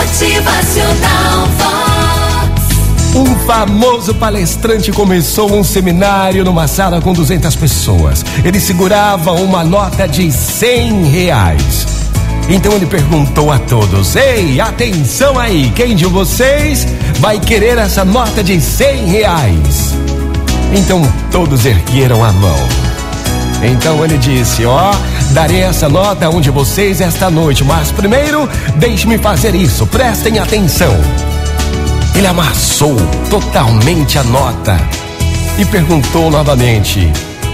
Motivacional Vox. Um famoso palestrante começou um seminário numa sala com 200 pessoas. Ele segurava uma nota de 100 reais. Então ele perguntou a todos: Ei, atenção aí, quem de vocês vai querer essa nota de 100 reais? Então todos ergueram a mão. Então ele disse: Ó, darei essa nota a um de vocês esta noite, mas primeiro deixe-me fazer isso, prestem atenção. Ele amassou totalmente a nota e perguntou novamente: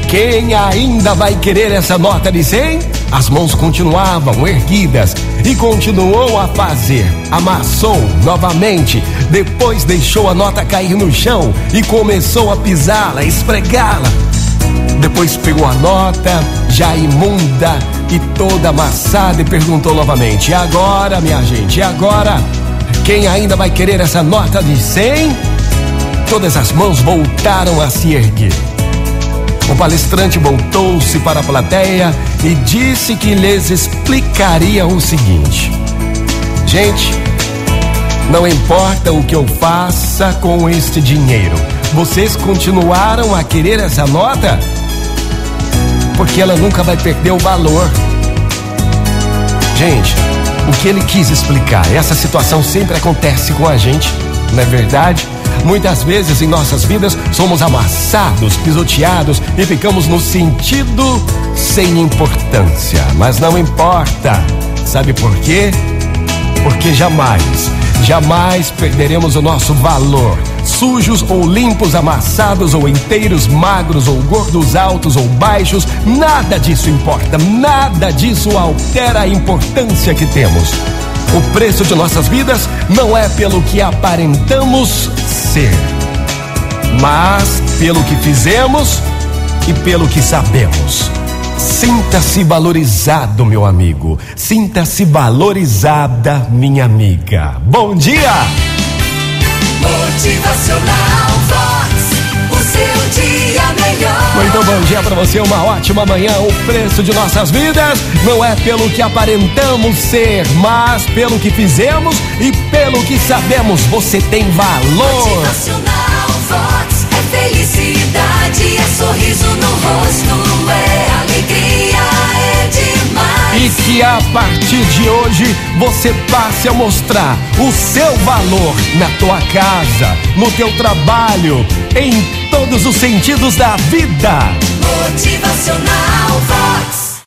Quem ainda vai querer essa nota de 100? As mãos continuavam erguidas e continuou a fazer. Amassou novamente, depois deixou a nota cair no chão e começou a pisá-la, esfregá-la. Depois pegou a nota, já imunda e toda amassada, e perguntou novamente: E agora, minha gente, e agora? Quem ainda vai querer essa nota de 100? Todas as mãos voltaram a se erguer. O palestrante voltou-se para a plateia e disse que lhes explicaria o seguinte: Gente, não importa o que eu faça com este dinheiro, vocês continuaram a querer essa nota? Porque ela nunca vai perder o valor. Gente, o que ele quis explicar, essa situação sempre acontece com a gente, não é verdade? Muitas vezes em nossas vidas somos amassados, pisoteados e ficamos no sentido sem importância. Mas não importa. Sabe por quê? Porque jamais, jamais perderemos o nosso valor. Sujos ou limpos, amassados ou inteiros, magros ou gordos, altos ou baixos, nada disso importa, nada disso altera a importância que temos. O preço de nossas vidas não é pelo que aparentamos ser, mas pelo que fizemos e pelo que sabemos. Sinta-se valorizado, meu amigo. Sinta-se valorizada, minha amiga. Bom dia! Motivacional Vox, o seu dia melhor. Muito bom dia para você, uma ótima manhã. O preço de nossas vidas não é pelo que aparentamos ser, mas pelo que fizemos e pelo que sabemos. Você tem valor. Motivacional que a partir de hoje você passe a mostrar o seu valor na tua casa, no teu trabalho, em todos os sentidos da vida. Motivacional.